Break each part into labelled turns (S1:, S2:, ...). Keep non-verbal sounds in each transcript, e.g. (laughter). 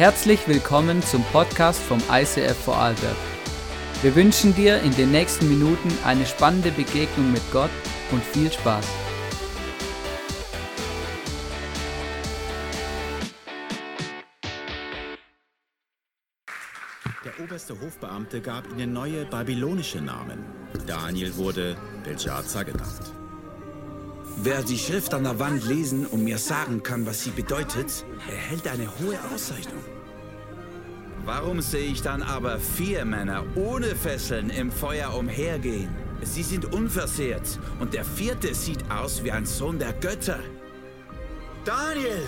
S1: Herzlich willkommen zum Podcast vom ICF Vorarlberg. Wir wünschen dir in den nächsten Minuten eine spannende Begegnung mit Gott und viel Spaß.
S2: Der oberste Hofbeamte gab ihnen neue babylonische Namen. Daniel wurde Belshazzar genannt.
S3: Wer die Schrift an der Wand lesen und mir sagen kann, was sie bedeutet, erhält eine hohe Auszeichnung. Warum sehe ich dann aber vier Männer ohne Fesseln im Feuer umhergehen? Sie sind unversehrt und der vierte sieht aus wie ein Sohn der Götter. Daniel,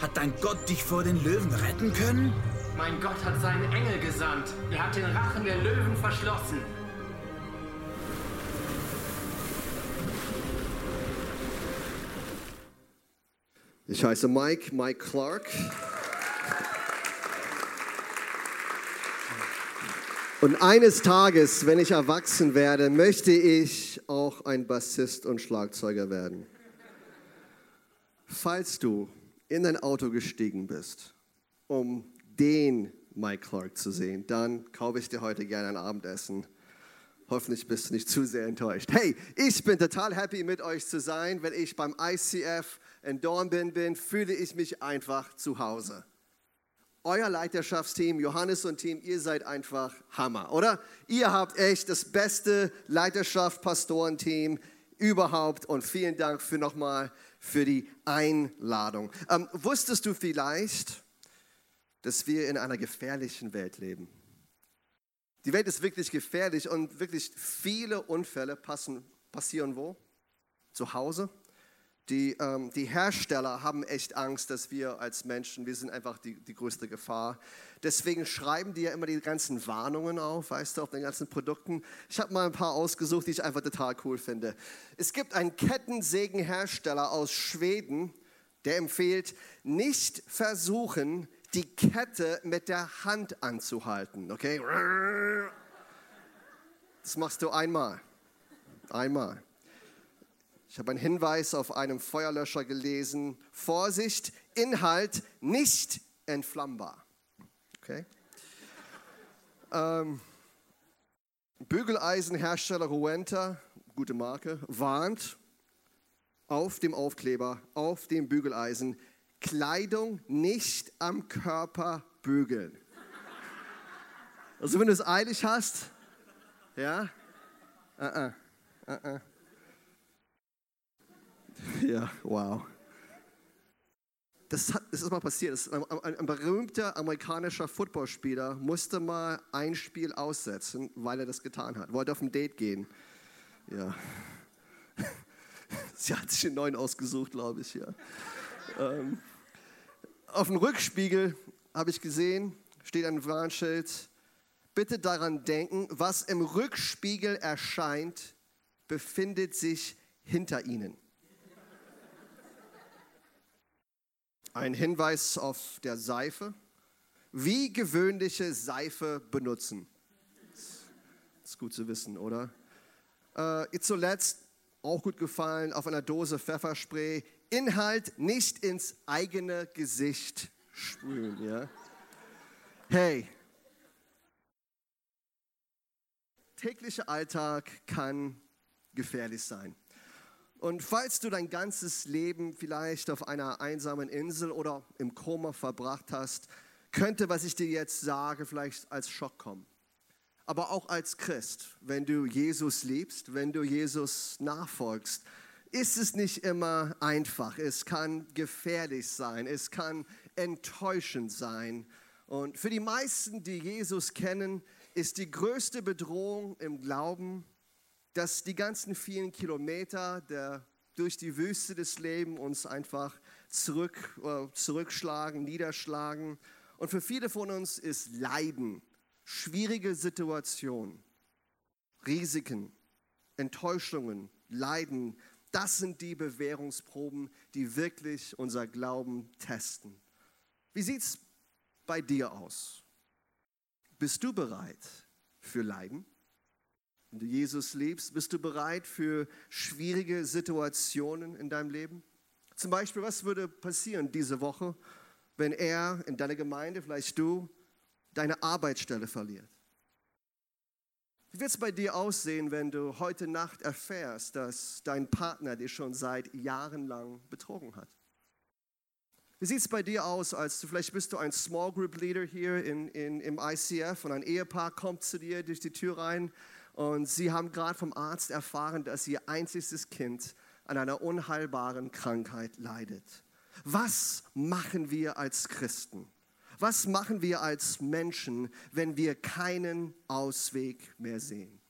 S3: hat dein Gott dich vor den Löwen retten können?
S4: Mein Gott hat seinen Engel gesandt. Er hat den Rachen der Löwen verschlossen.
S5: Ich heiße Mike, Mike Clark. Und eines Tages, wenn ich erwachsen werde, möchte ich auch ein Bassist und Schlagzeuger werden. Falls du in ein Auto gestiegen bist, um den Mike Clark zu sehen, dann kaufe ich dir heute gerne ein Abendessen. Hoffentlich bist du nicht zu sehr enttäuscht. Hey, ich bin total happy mit euch zu sein. Wenn ich beim ICF in Dornbirn bin, fühle ich mich einfach zu Hause. Euer Leiterschaftsteam, Johannes und Team, ihr seid einfach Hammer, oder? Ihr habt echt das beste Leiterschaft, Pastorenteam überhaupt und vielen Dank für nochmal für die Einladung. Ähm, wusstest du vielleicht, dass wir in einer gefährlichen Welt leben? Die Welt ist wirklich gefährlich und wirklich viele Unfälle passen, passieren wo? Zu Hause, die, ähm, die Hersteller haben echt Angst, dass wir als Menschen, wir sind einfach die, die größte Gefahr. Deswegen schreiben die ja immer die ganzen Warnungen auf, weißt du, auf den ganzen Produkten. Ich habe mal ein paar ausgesucht, die ich einfach total cool finde. Es gibt einen Kettensägenhersteller aus Schweden, der empfiehlt, nicht versuchen, die Kette mit der Hand anzuhalten, okay? Das machst du einmal. Einmal. Ich habe einen Hinweis auf einem Feuerlöscher gelesen. Vorsicht, Inhalt nicht entflammbar. Okay? Ähm, Bügeleisenhersteller Ruenta, gute Marke, warnt auf dem Aufkleber, auf dem Bügeleisen, Kleidung nicht am Körper bügeln. Also wenn du es eilig hast, ja, uh -uh, uh. (laughs) Ja, wow. Das, hat, das ist mal passiert. Ein, ein, ein, berühmter amerikanischer Footballspieler musste mal ein Spiel aussetzen, weil er das getan hat. Wollte auf ein Date gehen. Ja. (laughs) Sie hat sich einen neuen ausgesucht, glaube ich. Ja. ähm, auf dem Rückspiegel habe ich gesehen, steht ein Warnschild. Bitte daran denken, was im Rückspiegel erscheint, befindet sich hinter Ihnen. Ein Hinweis auf der Seife. Wie gewöhnliche Seife benutzen. Ist gut zu wissen, oder? Äh, zuletzt auch gut gefallen auf einer Dose Pfefferspray. Inhalt nicht ins eigene Gesicht sprühen. Ja? Hey, täglicher Alltag kann gefährlich sein. Und falls du dein ganzes Leben vielleicht auf einer einsamen Insel oder im Koma verbracht hast, könnte, was ich dir jetzt sage, vielleicht als Schock kommen. Aber auch als Christ, wenn du Jesus liebst, wenn du Jesus nachfolgst, ist es nicht immer einfach. Es kann gefährlich sein, es kann enttäuschend sein. Und für die meisten, die Jesus kennen, ist die größte Bedrohung im Glauben dass die ganzen vielen Kilometer der, durch die Wüste des Lebens uns einfach zurück, äh, zurückschlagen, niederschlagen. Und für viele von uns ist Leiden, schwierige Situationen, Risiken, Enttäuschungen, Leiden, das sind die Bewährungsproben, die wirklich unser Glauben testen. Wie sieht es bei dir aus? Bist du bereit für Leiden? Wenn du Jesus liebst, bist du bereit für schwierige Situationen in deinem Leben? Zum Beispiel, was würde passieren diese Woche, wenn er in deiner Gemeinde, vielleicht du, deine Arbeitsstelle verliert? Wie wird es bei dir aussehen, wenn du heute Nacht erfährst, dass dein Partner dich schon seit Jahren lang betrogen hat? Wie sieht es bei dir aus, als du, vielleicht bist du ein Small Group Leader hier in, in, im ICF und ein Ehepaar kommt zu dir durch die Tür rein und sie haben gerade vom Arzt erfahren, dass ihr einziges Kind an einer unheilbaren Krankheit leidet. Was machen wir als Christen? Was machen wir als Menschen, wenn wir keinen Ausweg mehr sehen?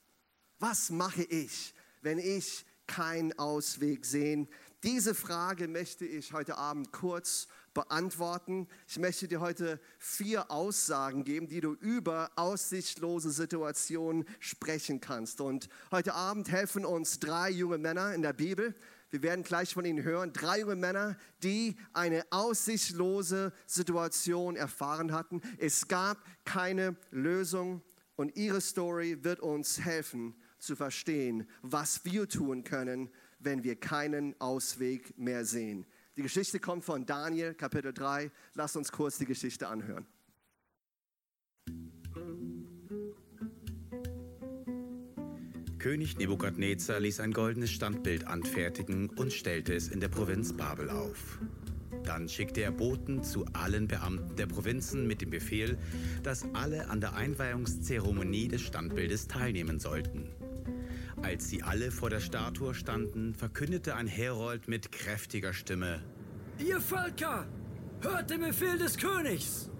S5: Was mache ich, wenn ich keinen Ausweg sehe? Diese Frage möchte ich heute Abend kurz beantworten. Ich möchte dir heute vier Aussagen geben, die du über aussichtslose Situationen sprechen kannst. Und heute Abend helfen uns drei junge Männer in der Bibel. Wir werden gleich von ihnen hören. Drei junge Männer, die eine aussichtslose Situation erfahren hatten. Es gab keine Lösung und ihre Story wird uns helfen zu verstehen, was wir tun können, wenn wir keinen Ausweg mehr sehen. Die Geschichte kommt von Daniel, Kapitel 3. Lass uns kurz die Geschichte anhören.
S3: König Nebukadnezar ließ ein goldenes Standbild anfertigen und stellte es in der Provinz Babel auf. Dann schickte er Boten zu allen Beamten der Provinzen mit dem Befehl, dass alle an der Einweihungszeremonie des Standbildes teilnehmen sollten. Als sie alle vor der Statue standen, verkündete ein Herold mit kräftiger Stimme:
S6: Ihr Völker, hört den Befehl des Königs!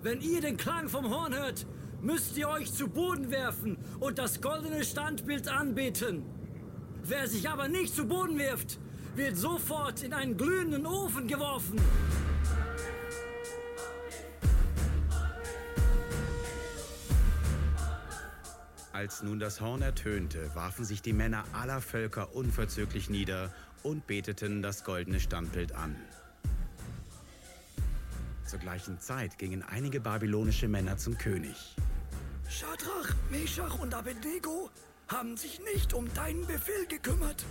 S6: Wenn ihr den Klang vom Horn hört, müsst ihr euch zu Boden werfen und das goldene Standbild anbeten. Wer sich aber nicht zu Boden wirft, wird sofort in einen glühenden Ofen geworfen.
S3: Als nun das Horn ertönte, warfen sich die Männer aller Völker unverzüglich nieder und beteten das goldene Standbild an. Zur gleichen Zeit gingen einige babylonische Männer zum König.
S6: Schadrach, Meshach und Abednego haben sich nicht um deinen Befehl gekümmert.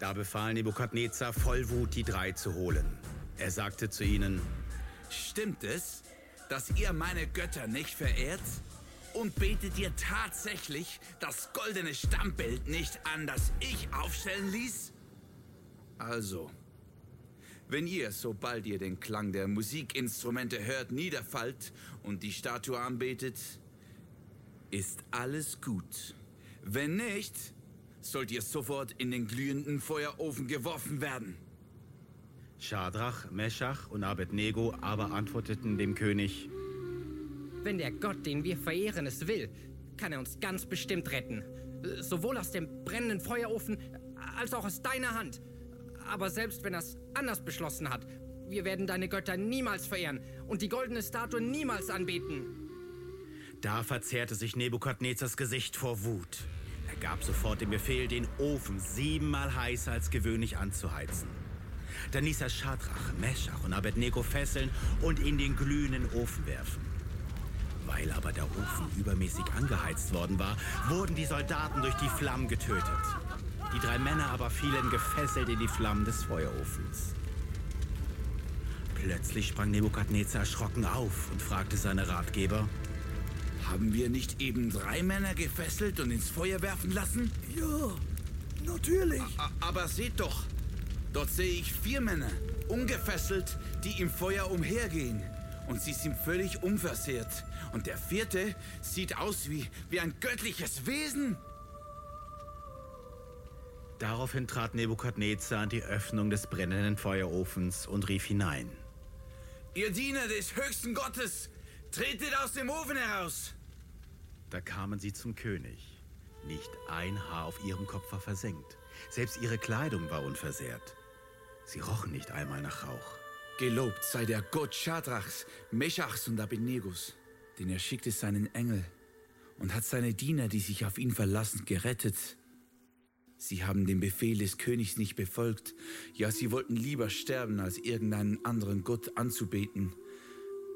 S3: Da befahl Nebukadnezar voll Wut, die drei zu holen. Er sagte zu ihnen,
S7: Stimmt es, dass ihr meine Götter nicht verehrt? Und betet ihr tatsächlich das goldene Stammbild nicht an, das ich aufstellen ließ? Also, wenn ihr, sobald ihr den Klang der Musikinstrumente hört, niederfallt und die Statue anbetet, ist alles gut. Wenn nicht, sollt ihr sofort in den glühenden Feuerofen geworfen werden.
S3: Schadrach, Meschach und Abednego aber antworteten dem König,
S8: Wenn der Gott, den wir verehren, es will, kann er uns ganz bestimmt retten. Sowohl aus dem brennenden Feuerofen als auch aus deiner Hand. Aber selbst wenn er es anders beschlossen hat, wir werden deine Götter niemals verehren und die goldene Statue niemals anbeten.
S3: Da verzerrte sich Nebukadnezars Gesicht vor Wut. Er gab sofort den Befehl, den Ofen siebenmal heißer als gewöhnlich anzuheizen. Dann ließ er Schadrach, Meschach und Abednego fesseln und in den glühenden Ofen werfen. Weil aber der Ofen übermäßig angeheizt worden war, wurden die Soldaten durch die Flammen getötet. Die drei Männer aber fielen gefesselt in die Flammen des Feuerofens. Plötzlich sprang Nebukadnezar erschrocken auf und fragte seine Ratgeber,
S7: Haben wir nicht eben drei Männer gefesselt und ins Feuer werfen lassen?
S6: Ja, natürlich.
S7: A aber seht doch, dort sehe ich vier Männer, ungefesselt, die im Feuer umhergehen. Und sie sind völlig unversehrt. Und der vierte sieht aus wie, wie ein göttliches Wesen.
S3: Daraufhin trat Nebukadnezar an die Öffnung des brennenden Feuerofens und rief hinein.
S7: Ihr Diener des höchsten Gottes, tretet aus dem Ofen heraus!
S3: Da kamen sie zum König. Nicht ein Haar auf ihrem Kopf war versenkt. Selbst ihre Kleidung war unversehrt. Sie rochen nicht einmal nach Rauch.
S7: Gelobt sei der Gott Schadrachs, Meschachs und Abednegus, denn er schickte seinen Engel und hat seine Diener, die sich auf ihn verlassen, gerettet. Sie haben den Befehl des Königs nicht befolgt. Ja, sie wollten lieber sterben, als irgendeinen anderen Gott anzubeten.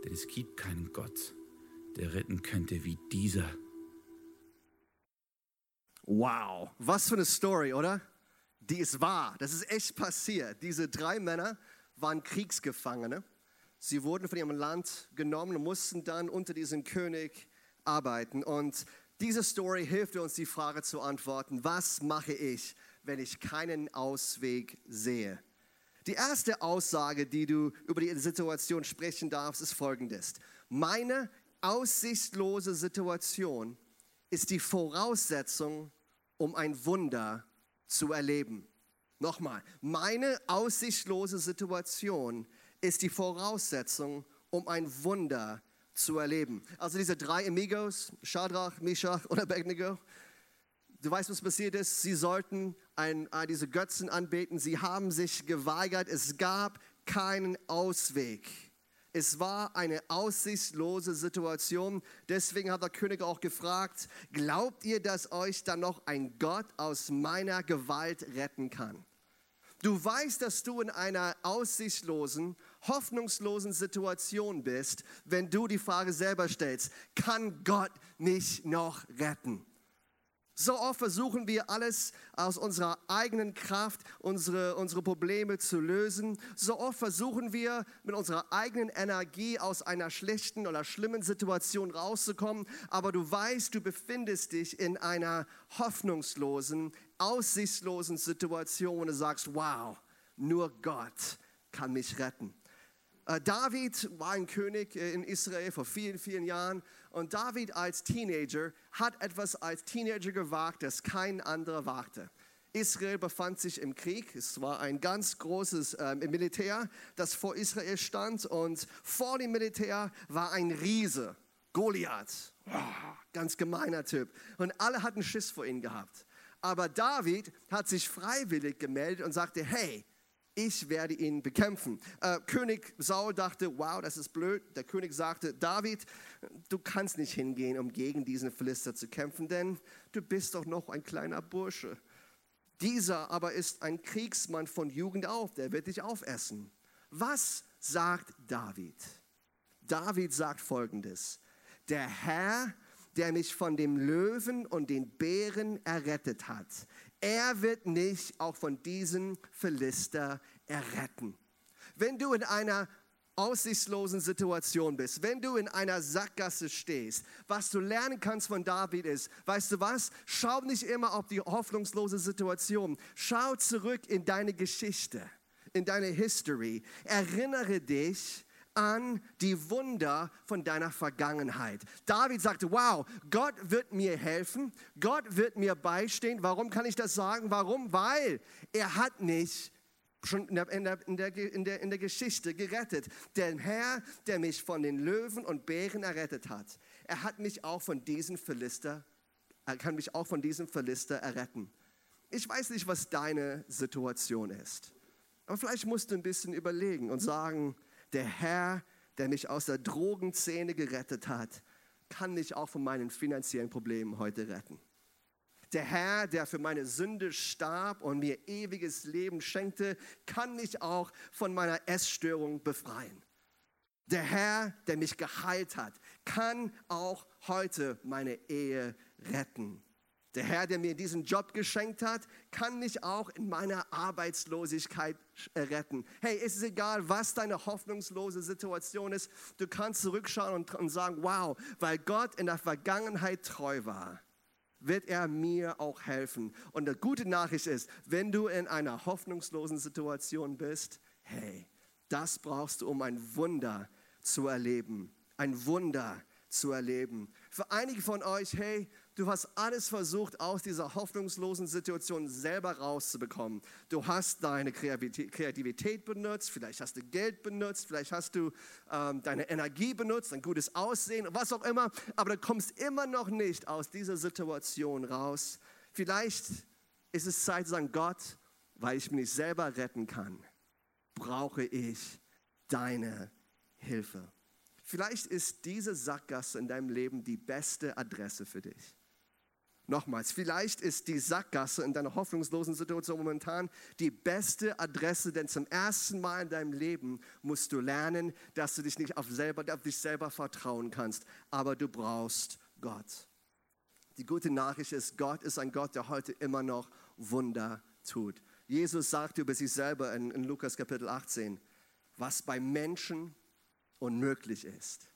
S7: Denn es gibt keinen Gott, der retten könnte wie dieser.
S5: Wow, was für eine Story, oder? Die ist wahr, das ist echt passiert. Diese drei Männer waren Kriegsgefangene. Sie wurden von ihrem Land genommen und mussten dann unter diesem König arbeiten. Und diese Story hilft uns, die Frage zu antworten, was mache ich, wenn ich keinen Ausweg sehe? Die erste Aussage, die du über die Situation sprechen darfst, ist folgendes. Meine aussichtslose Situation ist die Voraussetzung, um ein Wunder zu erleben. Nochmal, meine aussichtslose Situation ist die Voraussetzung, um ein Wunder zu erleben. Also diese drei Amigos, Shadrach, Meshach und Abednego, du weißt, was passiert ist? Sie sollten ein, ein, diese Götzen anbeten. Sie haben sich geweigert. Es gab keinen Ausweg. Es war eine aussichtslose Situation. Deswegen hat der König auch gefragt, glaubt ihr, dass euch dann noch ein Gott aus meiner Gewalt retten kann? Du weißt, dass du in einer aussichtslosen, hoffnungslosen Situation bist, wenn du die Frage selber stellst, kann Gott mich noch retten? So oft versuchen wir alles aus unserer eigenen Kraft, unsere, unsere Probleme zu lösen. So oft versuchen wir mit unserer eigenen Energie aus einer schlechten oder schlimmen Situation rauszukommen. Aber du weißt, du befindest dich in einer hoffnungslosen, aussichtslosen Situation und du sagst, wow, nur Gott kann mich retten. Äh, David war ein König äh, in Israel vor vielen, vielen Jahren und David als Teenager hat etwas als Teenager gewagt, das kein anderer wagte. Israel befand sich im Krieg. Es war ein ganz großes äh, Militär, das vor Israel stand und vor dem Militär war ein Riese, Goliath. Oh, ganz gemeiner Typ. Und alle hatten Schiss vor ihm gehabt. Aber David hat sich freiwillig gemeldet und sagte, hey, ich werde ihn bekämpfen. Äh, König Saul dachte, wow, das ist blöd. Der König sagte, David, du kannst nicht hingehen, um gegen diesen Philister zu kämpfen, denn du bist doch noch ein kleiner Bursche. Dieser aber ist ein Kriegsmann von Jugend auf, der wird dich aufessen. Was sagt David? David sagt folgendes, der Herr, der mich von dem Löwen und den Bären errettet hat, er wird nicht auch von diesem Philister erretten. Wenn du in einer aussichtslosen Situation bist, wenn du in einer Sackgasse stehst, was du lernen kannst von David ist, weißt du was? Schau nicht immer auf die hoffnungslose Situation. Schau zurück in deine Geschichte, in deine History. Erinnere dich an die Wunder von deiner Vergangenheit. David sagte, wow, Gott wird mir helfen, Gott wird mir beistehen. Warum kann ich das sagen? Warum? Weil er hat mich schon in der, in der, in der, in der Geschichte gerettet. Der Herr, der mich von den Löwen und Bären errettet hat, er hat mich auch von diesem Philister, er kann mich auch von diesem Philister erretten. Ich weiß nicht, was deine Situation ist. Aber vielleicht musst du ein bisschen überlegen und sagen, der Herr, der mich aus der Drogenszene gerettet hat, kann mich auch von meinen finanziellen Problemen heute retten. Der Herr, der für meine Sünde starb und mir ewiges Leben schenkte, kann mich auch von meiner Essstörung befreien. Der Herr, der mich geheilt hat, kann auch heute meine Ehe retten. Der Herr, der mir diesen Job geschenkt hat, kann mich auch in meiner Arbeitslosigkeit äh, retten. Hey, es ist egal, was deine hoffnungslose Situation ist. Du kannst zurückschauen und, und sagen, wow, weil Gott in der Vergangenheit treu war, wird er mir auch helfen. Und die gute Nachricht ist, wenn du in einer hoffnungslosen Situation bist, hey, das brauchst du, um ein Wunder zu erleben. Ein Wunder zu erleben. Für einige von euch, hey, Du hast alles versucht, aus dieser hoffnungslosen Situation selber rauszubekommen. Du hast deine Kreativität benutzt, vielleicht hast du Geld benutzt, vielleicht hast du ähm, deine Energie benutzt, ein gutes Aussehen, was auch immer, aber du kommst immer noch nicht aus dieser Situation raus. Vielleicht ist es Zeit zu sagen, Gott, weil ich mich selber retten kann, brauche ich deine Hilfe. Vielleicht ist diese Sackgasse in deinem Leben die beste Adresse für dich. Nochmals, vielleicht ist die Sackgasse in deiner hoffnungslosen Situation momentan die beste Adresse, denn zum ersten Mal in deinem Leben musst du lernen, dass du dich nicht auf, selber, auf dich selber vertrauen kannst, aber du brauchst Gott. Die gute Nachricht ist, Gott ist ein Gott, der heute immer noch Wunder tut. Jesus sagte über sich selber in, in Lukas Kapitel 18, was bei Menschen unmöglich ist,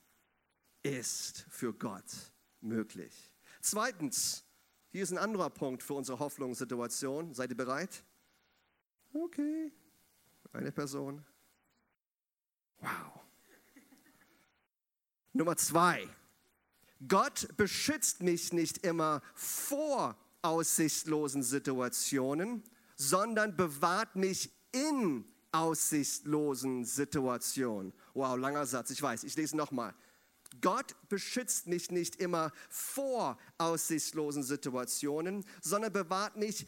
S5: ist für Gott möglich. Zweitens, hier ist ein anderer Punkt für unsere Hoffnungssituation. Seid ihr bereit? Okay, eine Person. Wow. Nummer zwei. Gott beschützt mich nicht immer vor aussichtslosen Situationen, sondern bewahrt mich in aussichtslosen Situationen. Wow, langer Satz, ich weiß, ich lese nochmal. Gott beschützt mich nicht immer vor aussichtslosen Situationen, sondern bewahrt mich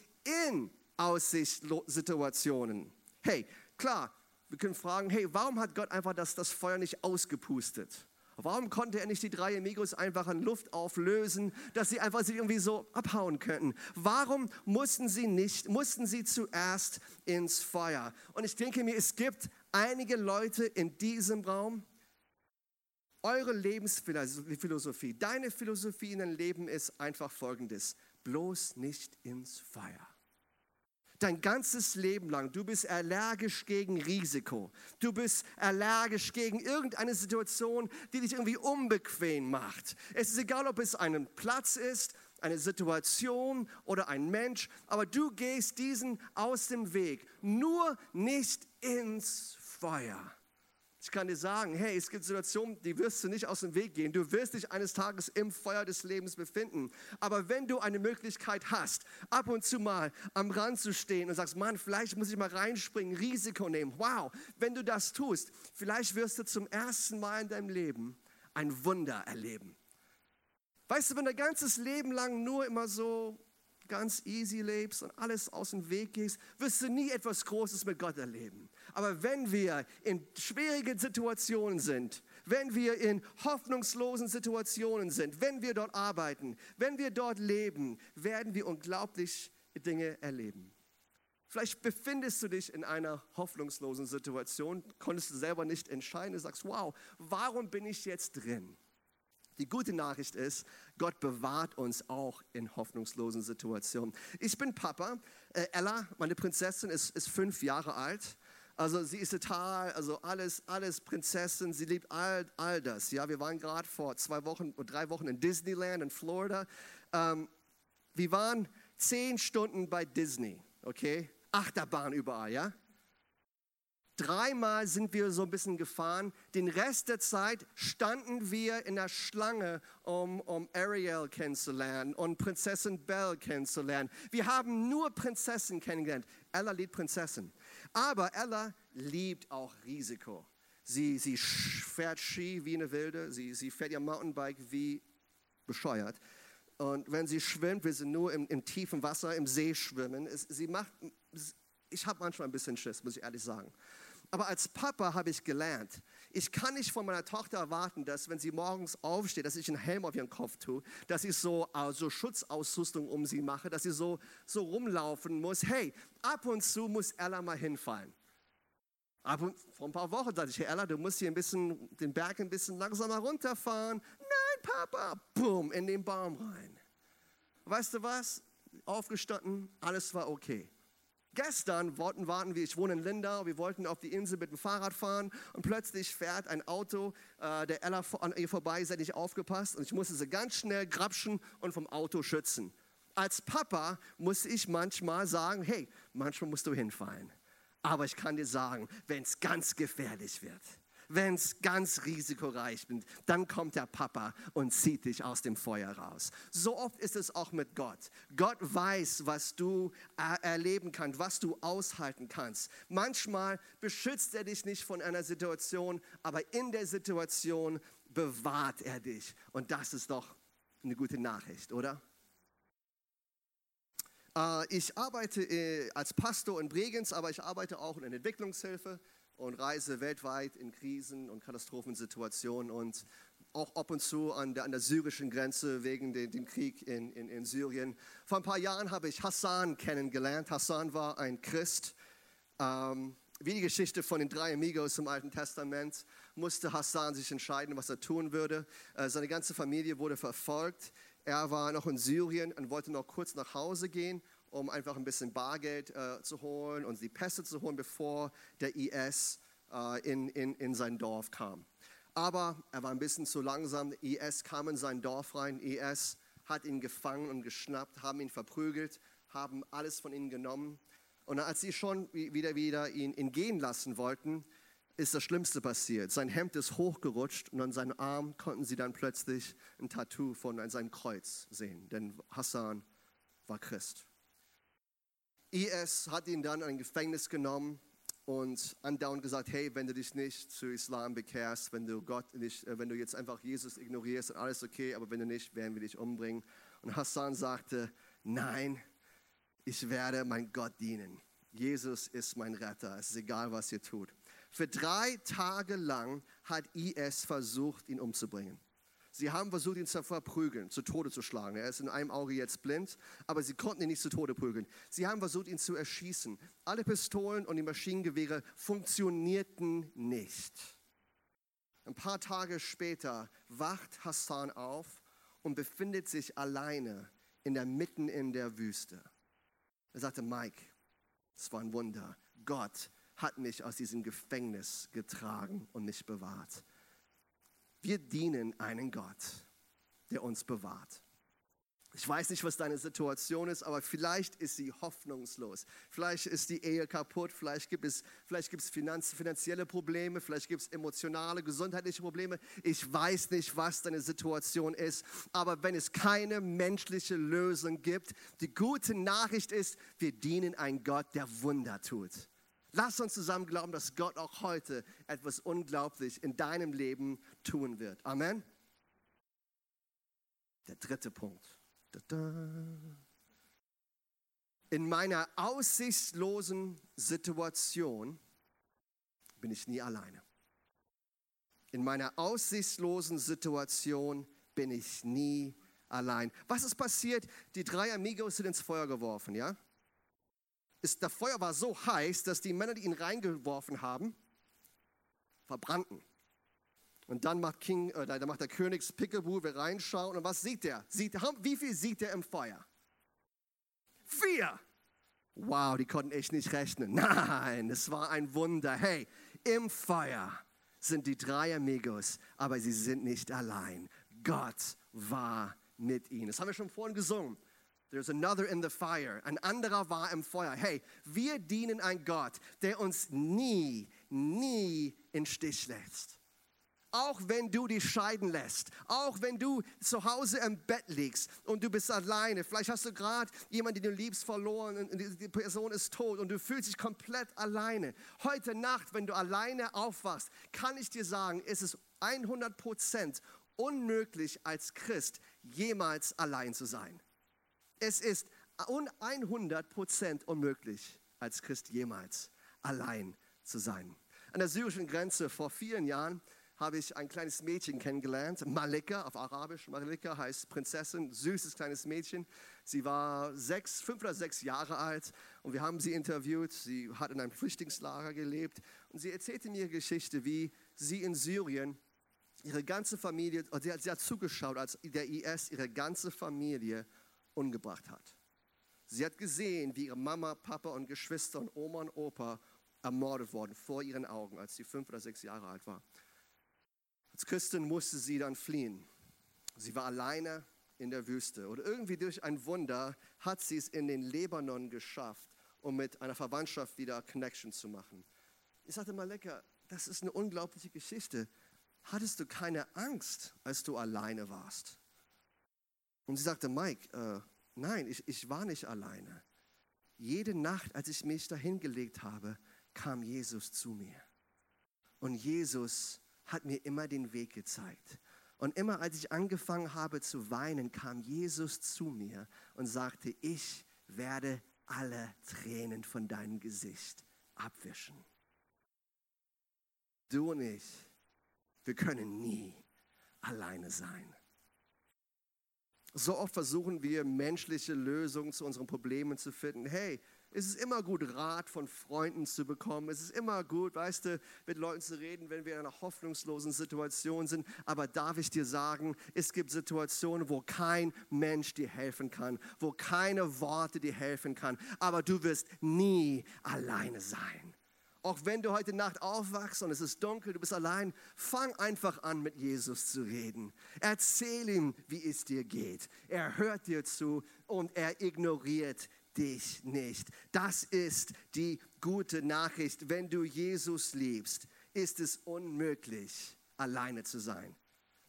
S5: in aussichtslosen Situationen. Hey, klar, wir können fragen, hey, warum hat Gott einfach das, das Feuer nicht ausgepustet? Warum konnte er nicht die drei Amigos einfach in Luft auflösen, dass sie einfach sich irgendwie so abhauen könnten? Warum mussten sie nicht, mussten sie zuerst ins Feuer? Und ich denke mir, es gibt einige Leute in diesem Raum, eure Lebensphilosophie, deine Philosophie in deinem Leben ist einfach folgendes, bloß nicht ins Feuer dein ganzes Leben lang, du bist allergisch gegen Risiko. Du bist allergisch gegen irgendeine Situation, die dich irgendwie unbequem macht. Es ist egal, ob es ein Platz ist, eine Situation oder ein Mensch, aber du gehst diesen aus dem Weg, nur nicht ins Feuer. Ich kann dir sagen, hey, es gibt Situationen, die wirst du nicht aus dem Weg gehen. Du wirst dich eines Tages im Feuer des Lebens befinden. Aber wenn du eine Möglichkeit hast, ab und zu mal am Rand zu stehen und sagst, Mann, vielleicht muss ich mal reinspringen, Risiko nehmen. Wow, wenn du das tust, vielleicht wirst du zum ersten Mal in deinem Leben ein Wunder erleben. Weißt du, wenn dein ganzes Leben lang nur immer so ganz easy lebst und alles aus dem Weg gehst, wirst du nie etwas Großes mit Gott erleben. Aber wenn wir in schwierigen Situationen sind, wenn wir in hoffnungslosen Situationen sind, wenn wir dort arbeiten, wenn wir dort leben, werden wir unglaublich Dinge erleben. Vielleicht befindest du dich in einer hoffnungslosen Situation, konntest du selber nicht entscheiden, du sagst, wow, warum bin ich jetzt drin? Die gute Nachricht ist, Gott bewahrt uns auch in hoffnungslosen Situationen. Ich bin Papa. Äh, Ella, meine Prinzessin, ist, ist fünf Jahre alt. Also sie ist total, also alles, alles Prinzessin. Sie liebt all, all das. Ja, wir waren gerade vor zwei Wochen oder drei Wochen in Disneyland in Florida. Ähm, wir waren zehn Stunden bei Disney. Okay, Achterbahn überall. Ja. Dreimal sind wir so ein bisschen gefahren. Den Rest der Zeit standen wir in der Schlange, um, um Ariel kennenzulernen und Prinzessin Belle kennenzulernen. Wir haben nur Prinzessin kennengelernt. Ella liebt Prinzessin. Aber Ella liebt auch Risiko. Sie, sie fährt Ski wie eine Wilde. Sie, sie fährt ihr Mountainbike wie bescheuert. Und wenn sie schwimmt, will sie nur im, im tiefen Wasser, im See schwimmen. Es, sie macht, ich habe manchmal ein bisschen Schiss, muss ich ehrlich sagen. Aber als Papa habe ich gelernt, ich kann nicht von meiner Tochter erwarten, dass wenn sie morgens aufsteht, dass ich einen Helm auf ihren Kopf tue, dass ich so also Schutzausrüstung um sie mache, dass sie so, so rumlaufen muss. Hey, ab und zu muss Ella mal hinfallen. Ab und, vor ein paar Wochen sagte ich, Ella, du musst hier ein bisschen, den Berg ein bisschen langsamer runterfahren. Nein, Papa, boom, in den Baum rein. Weißt du was? Aufgestanden, alles war okay. Gestern wollten, warten wir, ich wohne in Lindau, wir wollten auf die Insel mit dem Fahrrad fahren und plötzlich fährt ein Auto, äh, der Ella an ihr vorbei, ist nicht aufgepasst und ich musste sie ganz schnell grapschen und vom Auto schützen. Als Papa muss ich manchmal sagen, hey, manchmal musst du hinfallen. Aber ich kann dir sagen, wenn es ganz gefährlich wird, wenn es ganz risikoreich ist, dann kommt der Papa und zieht dich aus dem Feuer raus. So oft ist es auch mit Gott. Gott weiß, was du erleben kannst, was du aushalten kannst. Manchmal beschützt er dich nicht von einer Situation, aber in der Situation bewahrt er dich. Und das ist doch eine gute Nachricht, oder? Äh, ich arbeite äh, als Pastor in Bregenz, aber ich arbeite auch in der Entwicklungshilfe und reise weltweit in Krisen- und Katastrophensituationen und auch ab und zu an der, an der syrischen Grenze wegen de, dem Krieg in, in, in Syrien. Vor ein paar Jahren habe ich Hassan kennengelernt. Hassan war ein Christ. Ähm, wie die Geschichte von den drei Amigos im Alten Testament musste Hassan sich entscheiden, was er tun würde. Äh, seine ganze Familie wurde verfolgt. Er war noch in Syrien und wollte noch kurz nach Hause gehen um einfach ein bisschen Bargeld äh, zu holen und die Pässe zu holen, bevor der IS äh, in, in, in sein Dorf kam. Aber er war ein bisschen zu langsam. IS kam in sein Dorf rein. IS hat ihn gefangen und geschnappt, haben ihn verprügelt, haben alles von ihm genommen. Und als sie schon wieder, wieder ihn, ihn gehen lassen wollten, ist das Schlimmste passiert. Sein Hemd ist hochgerutscht und an seinem Arm konnten sie dann plötzlich ein Tattoo von seinem Kreuz sehen, denn Hassan war Christ. IS hat ihn dann in ein Gefängnis genommen und andauernd gesagt, hey, wenn du dich nicht zu Islam bekehrst, wenn du Gott nicht, äh, wenn du jetzt einfach Jesus ignorierst, dann alles okay, aber wenn du nicht, werden wir dich umbringen. Und Hassan sagte, nein, ich werde mein Gott dienen. Jesus ist mein Retter. Es ist egal, was ihr tut. Für drei Tage lang hat IS versucht, ihn umzubringen. Sie haben versucht, ihn zu verprügeln, zu Tode zu schlagen. Er ist in einem Auge jetzt blind, aber sie konnten ihn nicht zu Tode prügeln. Sie haben versucht, ihn zu erschießen. Alle Pistolen und die Maschinengewehre funktionierten nicht. Ein paar Tage später wacht Hassan auf und befindet sich alleine in der Mitten in der Wüste. Er sagte, Mike, es war ein Wunder. Gott hat mich aus diesem Gefängnis getragen und mich bewahrt. Wir dienen einen Gott, der uns bewahrt. Ich weiß nicht, was deine Situation ist, aber vielleicht ist sie hoffnungslos. Vielleicht ist die Ehe kaputt, vielleicht gibt es, vielleicht gibt es Finanz, finanzielle Probleme, vielleicht gibt es emotionale, gesundheitliche Probleme. Ich weiß nicht, was deine Situation ist, aber wenn es keine menschliche Lösung gibt, die gute Nachricht ist, wir dienen einen Gott, der Wunder tut. Lass uns zusammen glauben, dass Gott auch heute etwas unglaublich in deinem Leben tun wird. Amen. Der dritte Punkt. In meiner aussichtslosen Situation bin ich nie alleine. In meiner aussichtslosen Situation bin ich nie allein. Was ist passiert? Die drei Amigos sind ins Feuer geworfen, ja? Ist, der Feuer war so heiß, dass die Männer, die ihn reingeworfen haben, verbrannten. Und dann macht, King, äh, da macht der König Pickaboo, wir reinschauen und was sieht er? Sieht, wie viel sieht er im Feuer? Vier! Wow, die konnten echt nicht rechnen. (laughs) Nein, es war ein Wunder. Hey, im Feuer sind die drei Amigos, aber sie sind nicht allein. Gott war mit ihnen. Das haben wir schon vorhin gesungen. There's another in the fire. Ein anderer war im Feuer. Hey, wir dienen einen Gott, der uns nie, nie in Stich lässt. Auch wenn du dich scheiden lässt, auch wenn du zu Hause im Bett liegst und du bist alleine, vielleicht hast du gerade jemanden, den du liebst, verloren und die Person ist tot und du fühlst dich komplett alleine. Heute Nacht, wenn du alleine aufwachst, kann ich dir sagen, ist es 100% unmöglich als Christ jemals allein zu sein. Es ist 100% unmöglich, als Christ jemals allein zu sein. An der syrischen Grenze vor vielen Jahren habe ich ein kleines Mädchen kennengelernt, Malika auf Arabisch. Malika heißt Prinzessin, süßes kleines Mädchen. Sie war sechs, fünf oder sechs Jahre alt und wir haben sie interviewt. Sie hat in einem Flüchtlingslager gelebt und sie erzählte mir ihre Geschichte, wie sie in Syrien ihre ganze Familie, sie hat, sie hat zugeschaut, als der IS ihre ganze Familie umgebracht hat. Sie hat gesehen, wie ihre Mama, Papa und Geschwister und Oma und Opa ermordet wurden vor ihren Augen, als sie fünf oder sechs Jahre alt war. Als Christin musste sie dann fliehen. Sie war alleine in der Wüste. Und irgendwie durch ein Wunder hat sie es in den Libanon geschafft, um mit einer Verwandtschaft wieder Connection zu machen. Ich sagte mal lecker, das ist eine unglaubliche Geschichte. Hattest du keine Angst, als du alleine warst? Und sie sagte, Mike, äh, nein, ich, ich war nicht alleine. Jede Nacht, als ich mich dahin gelegt habe, kam Jesus zu mir. Und Jesus hat mir immer den Weg gezeigt. Und immer als ich angefangen habe zu weinen, kam Jesus zu mir und sagte, ich werde alle Tränen von deinem Gesicht abwischen. Du und ich, wir können nie alleine sein. So oft versuchen wir, menschliche Lösungen zu unseren Problemen zu finden. Hey, es ist immer gut, Rat von Freunden zu bekommen. Es ist immer gut, weißt du, mit Leuten zu reden, wenn wir in einer hoffnungslosen Situation sind. Aber darf ich dir sagen, es gibt Situationen, wo kein Mensch dir helfen kann, wo keine Worte dir helfen kann. Aber du wirst nie alleine sein. Auch wenn du heute Nacht aufwachst und es ist dunkel, du bist allein, fang einfach an, mit Jesus zu reden. Erzähl ihm, wie es dir geht. Er hört dir zu und er ignoriert dich nicht. Das ist die gute Nachricht. Wenn du Jesus liebst, ist es unmöglich, alleine zu sein.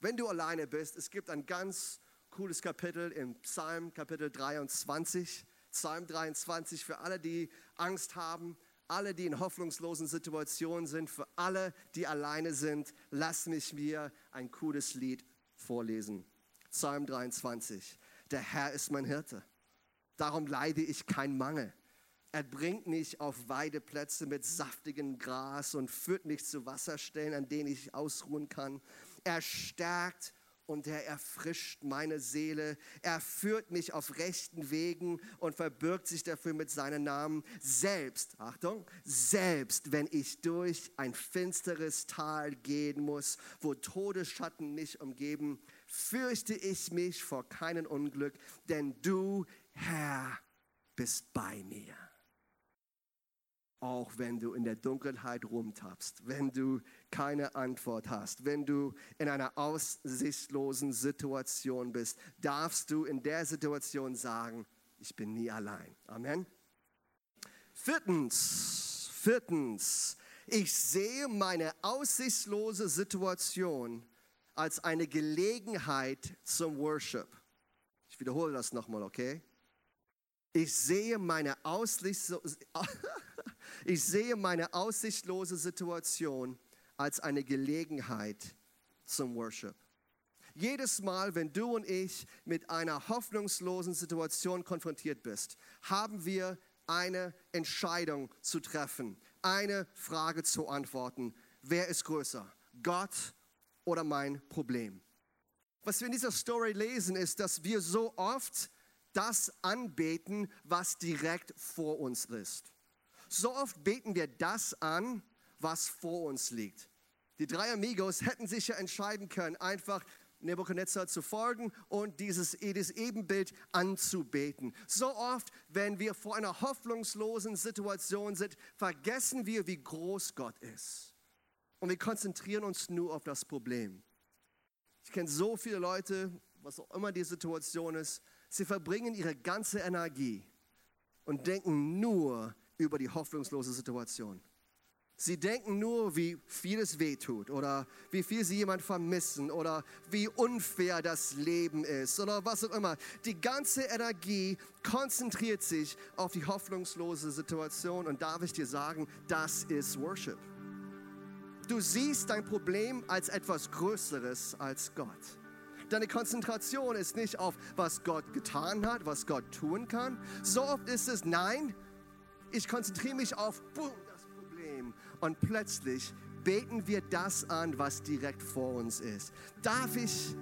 S5: Wenn du alleine bist, es gibt ein ganz cooles Kapitel im Psalm, Kapitel 23. Psalm 23 für alle, die Angst haben alle, die in hoffnungslosen Situationen sind, für alle, die alleine sind, lass mich mir ein cooles Lied vorlesen. Psalm 23. Der Herr ist mein Hirte. Darum leide ich kein Mangel. Er bringt mich auf Weideplätze mit saftigem Gras und führt mich zu Wasserstellen, an denen ich ausruhen kann. Er stärkt und er erfrischt meine Seele. Er führt mich auf rechten Wegen und verbirgt sich dafür mit seinem Namen. Selbst, Achtung, selbst wenn ich durch ein finsteres Tal gehen muss, wo Todesschatten mich umgeben, fürchte ich mich vor keinem Unglück, denn du, Herr, bist bei mir auch wenn du in der Dunkelheit rumtappst, wenn du keine Antwort hast, wenn du in einer aussichtslosen Situation bist, darfst du in der Situation sagen, ich bin nie allein. Amen. Viertens, viertens, ich sehe meine aussichtslose Situation als eine Gelegenheit zum Worship. Ich wiederhole das nochmal, okay? Ich sehe meine aussichtslose (laughs) Ich sehe meine aussichtlose Situation als eine Gelegenheit zum Worship. Jedes Mal, wenn du und ich mit einer hoffnungslosen Situation konfrontiert bist, haben wir eine Entscheidung zu treffen, eine Frage zu antworten. Wer ist größer? Gott oder mein Problem? Was wir in dieser Story lesen, ist, dass wir so oft das anbeten, was direkt vor uns ist. So oft beten wir das an, was vor uns liegt. Die drei Amigos hätten sich ja entscheiden können, einfach Nebuchadnezzar zu folgen und dieses, Ebenbild anzubeten. So oft, wenn wir vor einer hoffnungslosen Situation sind, vergessen wir, wie groß Gott ist. Und wir konzentrieren uns nur auf das Problem. Ich kenne so viele Leute, was auch immer die Situation ist, sie verbringen ihre ganze Energie und denken nur über die hoffnungslose Situation. Sie denken nur, wie viel es wehtut oder wie viel sie jemand vermissen oder wie unfair das Leben ist oder was auch immer. Die ganze Energie konzentriert sich auf die hoffnungslose Situation und darf ich dir sagen, das ist Worship. Du siehst dein Problem als etwas Größeres als Gott. Deine Konzentration ist nicht auf, was Gott getan hat, was Gott tun kann. So oft ist es, nein, ich konzentriere mich auf boom. Und plötzlich beten wir das an, was direkt vor uns ist. Darf ich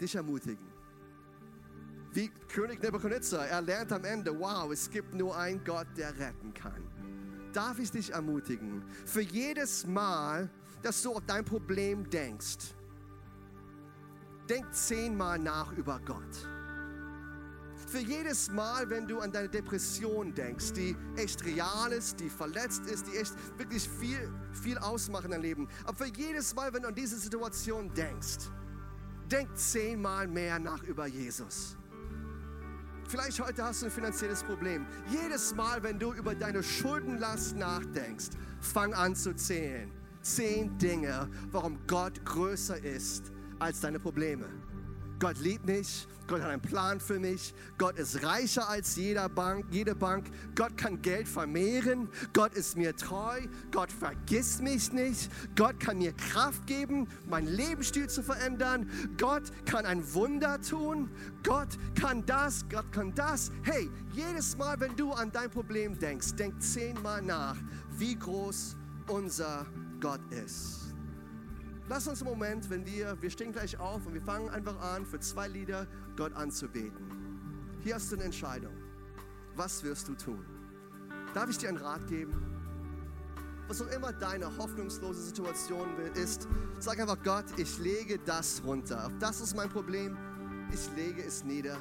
S5: dich ermutigen? Wie König Nebuchadnezzar, er lernt am Ende, wow, es gibt nur einen Gott, der retten kann. Darf ich dich ermutigen, für jedes Mal, dass du auf dein Problem denkst, denk zehnmal nach über Gott. Für jedes Mal, wenn du an deine Depression denkst, die echt real ist, die verletzt ist, die echt wirklich viel, viel ausmacht in deinem Leben. Aber für jedes Mal, wenn du an diese Situation denkst, denk zehnmal mehr nach über Jesus. Vielleicht heute hast du ein finanzielles Problem. Jedes Mal, wenn du über deine Schuldenlast nachdenkst, fang an zu zählen. Zehn Dinge, warum Gott größer ist als deine Probleme. Gott liebt mich, Gott hat einen Plan für mich, Gott ist reicher als jeder Bank, jede Bank, Gott kann Geld vermehren, Gott ist mir treu, Gott vergisst mich nicht, Gott kann mir Kraft geben, meinen Lebensstil zu verändern, Gott kann ein Wunder tun, Gott kann das, Gott kann das. Hey, jedes Mal, wenn du an dein Problem denkst, denk zehnmal nach, wie groß unser Gott ist. Lass uns einen Moment, wenn wir, wir stehen gleich auf und wir fangen einfach an, für zwei Lieder Gott anzubeten. Hier hast du eine Entscheidung. Was wirst du tun? Darf ich dir einen Rat geben? Was auch immer deine hoffnungslose Situation ist, sag einfach Gott, ich lege das runter. Das ist mein Problem. Ich lege es nieder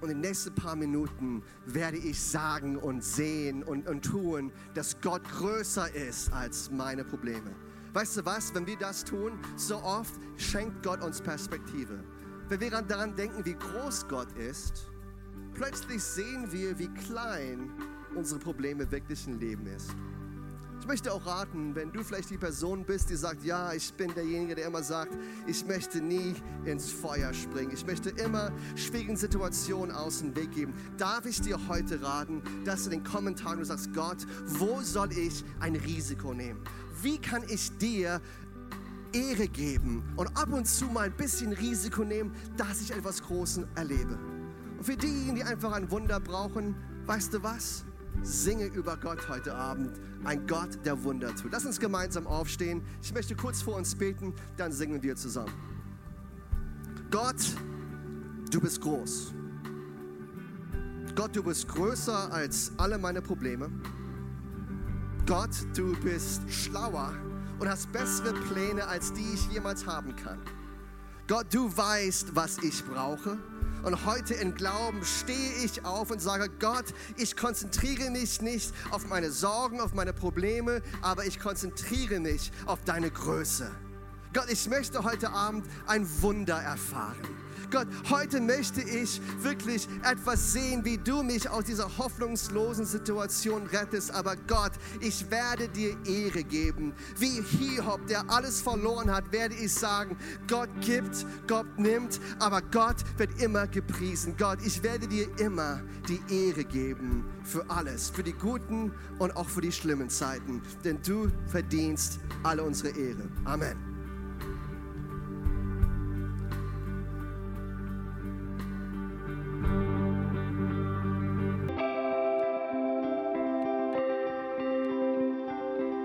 S5: Und in den nächsten paar Minuten werde ich sagen und sehen und, und tun, dass Gott größer ist als meine Probleme. Weißt du was, wenn wir das tun, so oft schenkt Gott uns Perspektive. Wenn wir daran denken, wie groß Gott ist, plötzlich sehen wir, wie klein unsere Probleme wirklich im Leben ist. Ich möchte auch raten, wenn du vielleicht die Person bist, die sagt, ja, ich bin derjenige, der immer sagt, ich möchte nie ins Feuer springen. Ich möchte immer schwierigen Situationen aus dem Weg geben. Darf ich dir heute raten, dass du in den Kommentaren sagst, Gott, wo soll ich ein Risiko nehmen? Wie kann ich dir Ehre geben und ab und zu mal ein bisschen Risiko nehmen, dass ich etwas Großes erlebe? Und für diejenigen, die einfach ein Wunder brauchen, weißt du was? Singe über Gott heute Abend, ein Gott, der Wunder tut. Lass uns gemeinsam aufstehen. Ich möchte kurz vor uns beten, dann singen wir zusammen. Gott, du bist groß. Gott, du bist größer als alle meine Probleme. Gott, du bist schlauer und hast bessere Pläne, als die ich jemals haben kann. Gott, du weißt, was ich brauche. Und heute in Glauben stehe ich auf und sage, Gott, ich konzentriere mich nicht auf meine Sorgen, auf meine Probleme, aber ich konzentriere mich auf deine Größe. Gott, ich möchte heute Abend ein Wunder erfahren. Gott, heute möchte ich wirklich etwas sehen, wie du mich aus dieser hoffnungslosen Situation rettest. Aber Gott, ich werde dir Ehre geben. Wie Hiob, der alles verloren hat, werde ich sagen, Gott gibt, Gott nimmt, aber Gott wird immer gepriesen. Gott, ich werde dir immer die Ehre geben für alles, für die guten und auch für die schlimmen Zeiten. Denn du verdienst alle unsere Ehre. Amen.